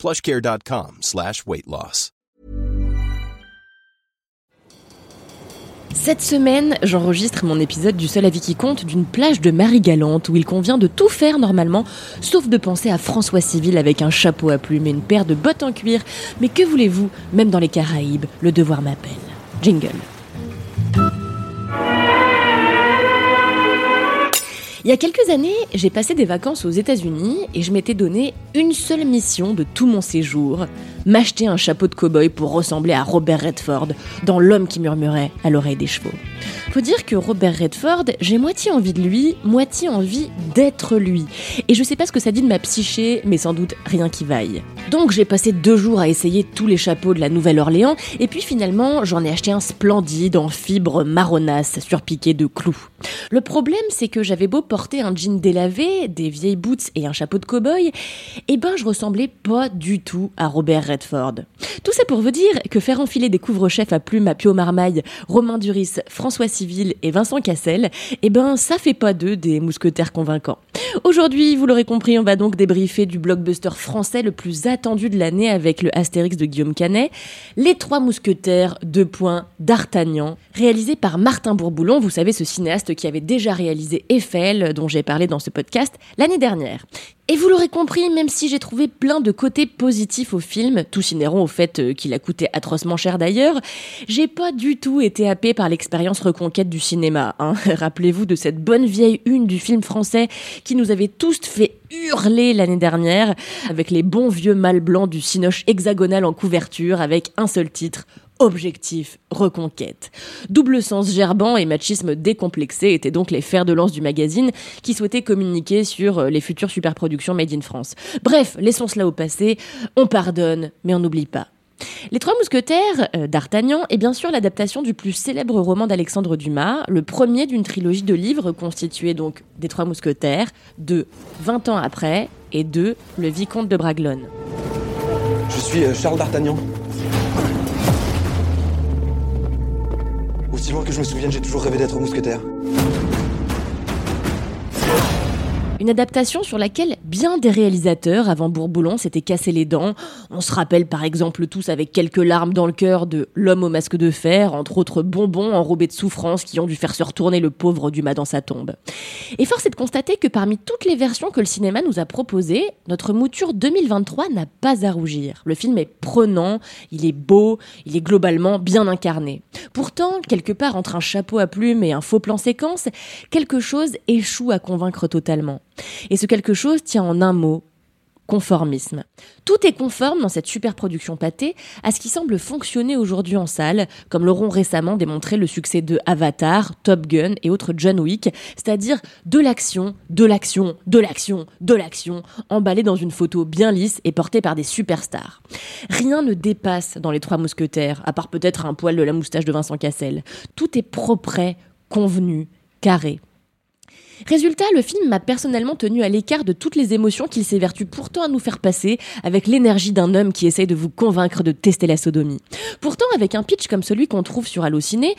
plushcare.com slash. Cette semaine, j'enregistre mon épisode du Seul avis qui compte d'une plage de Marie-Galante où il convient de tout faire normalement, sauf de penser à François Civil avec un chapeau à plumes et une paire de bottes en cuir. Mais que voulez-vous, même dans les Caraïbes, le devoir m'appelle. Jingle. Il y a quelques années, j'ai passé des vacances aux États-Unis et je m'étais donné une seule mission de tout mon séjour m'acheter un chapeau de cow-boy pour ressembler à Robert Redford dans L'homme qui murmurait à l'oreille des chevaux. Faut dire que Robert Redford, j'ai moitié envie de lui, moitié envie d'être lui. Et je sais pas ce que ça dit de ma psyché, mais sans doute rien qui vaille. Donc j'ai passé deux jours à essayer tous les chapeaux de la Nouvelle-Orléans, et puis finalement j'en ai acheté un splendide en fibre marronasse surpiqué de clous. Le problème c'est que j'avais beau porter un jean délavé, des vieilles boots et un chapeau de cow-boy, eh ben je ressemblais pas du tout à Robert Redford. Tout ça pour vous dire que faire enfiler des couvre-chefs à plumes à Pio Marmaille, Romain Duris, François Civil et Vincent Cassel, eh ben ça fait pas d'eux des mousquetaires convaincants. Aujourd'hui, vous l'aurez compris, on va donc débriefer du blockbuster français le plus attendu de l'année avec le Astérix de Guillaume Canet, Les Trois Mousquetaires, deux points, d'Artagnan, réalisé par Martin Bourboulon, vous savez ce cinéaste qui avait déjà réalisé Eiffel, dont j'ai parlé dans ce podcast l'année dernière. Et vous l'aurez compris, même si j'ai trouvé plein de côtés positifs au film, tous inhérents au fait euh, qu'il a coûté atrocement cher d'ailleurs, j'ai pas du tout été happé par l'expérience reconquête du cinéma. Hein. Rappelez-vous de cette bonne vieille une du film français qui nous avait tous fait hurler l'année dernière, avec les bons vieux mâles blancs du cinoche hexagonal en couverture, avec un seul titre, Objectif reconquête. Double sens gerbant et machisme décomplexé étaient donc les fers de lance du magazine qui souhaitait communiquer sur euh, les futures superproductions made in France. Bref, laissons cela au passé, on pardonne, mais on n'oublie pas. Les Trois Mousquetaires euh, d'Artagnan est bien sûr l'adaptation du plus célèbre roman d'Alexandre Dumas, le premier d'une trilogie de livres constituée donc des Trois Mousquetaires, de 20 ans après, et de Le Vicomte de Bragelonne. Je suis euh, Charles d'Artagnan, Aussi loin que je me souvienne, j'ai toujours rêvé d'être mousquetaire. Une adaptation sur laquelle bien des réalisateurs avant Bourboulon s'étaient cassés les dents. On se rappelle par exemple tous avec quelques larmes dans le cœur de L'homme au masque de fer, entre autres bonbons enrobés de souffrance qui ont dû faire se retourner le pauvre Dumas dans sa tombe. Et force est de constater que parmi toutes les versions que le cinéma nous a proposées, notre mouture 2023 n'a pas à rougir. Le film est prenant, il est beau, il est globalement bien incarné. Pourtant, quelque part entre un chapeau à plumes et un faux plan séquence, quelque chose échoue à convaincre totalement. Et ce quelque chose tient en un mot, conformisme. Tout est conforme dans cette super production pâtée à ce qui semble fonctionner aujourd'hui en salle, comme l'auront récemment démontré le succès de Avatar, Top Gun et autres John Wick, c'est-à-dire de l'action, de l'action, de l'action, de l'action, emballée dans une photo bien lisse et portée par des superstars. Rien ne dépasse dans les Trois Mousquetaires, à part peut-être un poil de la moustache de Vincent Cassel. Tout est propre, convenu, carré. Résultat, le film m'a personnellement tenu à l'écart de toutes les émotions qu'il s'évertue pourtant à nous faire passer avec l'énergie d'un homme qui essaye de vous convaincre de tester la sodomie. Pourtant, avec un pitch comme celui qu'on trouve sur Allociné,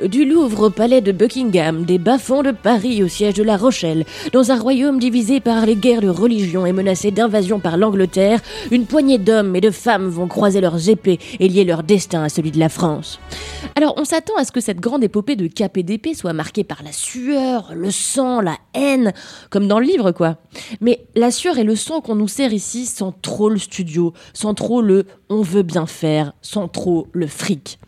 euh, du Louvre au palais de Buckingham, des bas-fonds de Paris au siège de La Rochelle, dans un royaume divisé par les guerres de religion et menacé d'invasion par l'Angleterre, une poignée d'hommes et de femmes vont croiser leurs épées et lier leur destin à celui de la France. Alors, on s'attend à ce que cette grande épopée de cap et d'épée soit marquée par la sueur, le sang, la haine, comme dans le livre, quoi. Mais la sueur et le sang qu'on nous sert ici sans trop le studio, sans trop le on veut bien faire, sans trop le fric.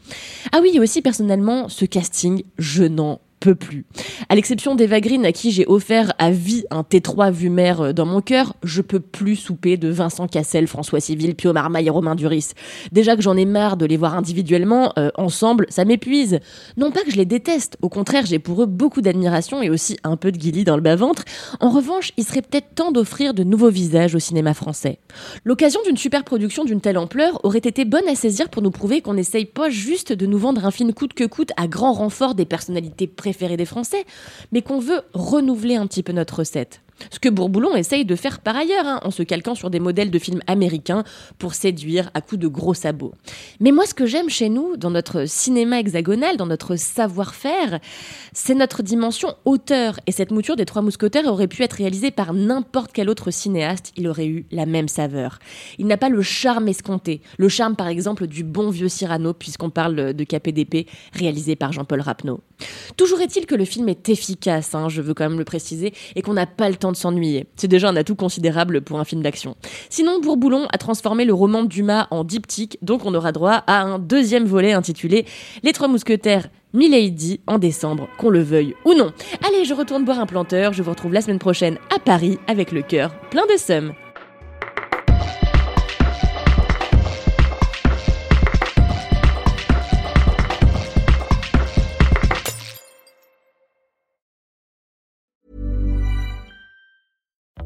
Ah oui, aussi personnellement, ce casting, je n'en plus. À l'exception d'Eva Green à qui j'ai offert à vie un T3 vu mère euh, dans mon cœur, je peux plus souper de Vincent Cassel, François Civil, Pio Marmaille et Romain Duris. Déjà que j'en ai marre de les voir individuellement, euh, ensemble, ça m'épuise. Non pas que je les déteste, au contraire, j'ai pour eux beaucoup d'admiration et aussi un peu de guilly dans le bas-ventre. En revanche, il serait peut-être temps d'offrir de nouveaux visages au cinéma français. L'occasion d'une super production d'une telle ampleur aurait été bonne à saisir pour nous prouver qu'on n'essaye pas juste de nous vendre un film coûte que coûte à grand renfort des personnalités préférées des Français, mais qu'on veut renouveler un petit peu notre recette. Ce que Bourboulon essaye de faire par ailleurs, hein, en se calquant sur des modèles de films américains pour séduire à coups de gros sabots. Mais moi, ce que j'aime chez nous, dans notre cinéma hexagonal, dans notre savoir-faire, c'est notre dimension auteur. Et cette mouture des Trois Mousquetaires aurait pu être réalisée par n'importe quel autre cinéaste, il aurait eu la même saveur. Il n'a pas le charme escompté, le charme par exemple du bon vieux Cyrano, puisqu'on parle de KPDP, réalisé par Jean-Paul Rapneau. Toujours est-il que le film est efficace, hein, je veux quand même le préciser, et qu'on n'a pas le temps de s'ennuyer. C'est déjà un atout considérable pour un film d'action. Sinon, Bourboulon a transformé le roman Dumas en diptyque, donc on aura droit à un deuxième volet intitulé Les Trois Mousquetaires Milady en décembre, qu'on le veuille ou non. Allez, je retourne boire un planteur, je vous retrouve la semaine prochaine à Paris avec le cœur plein de somme.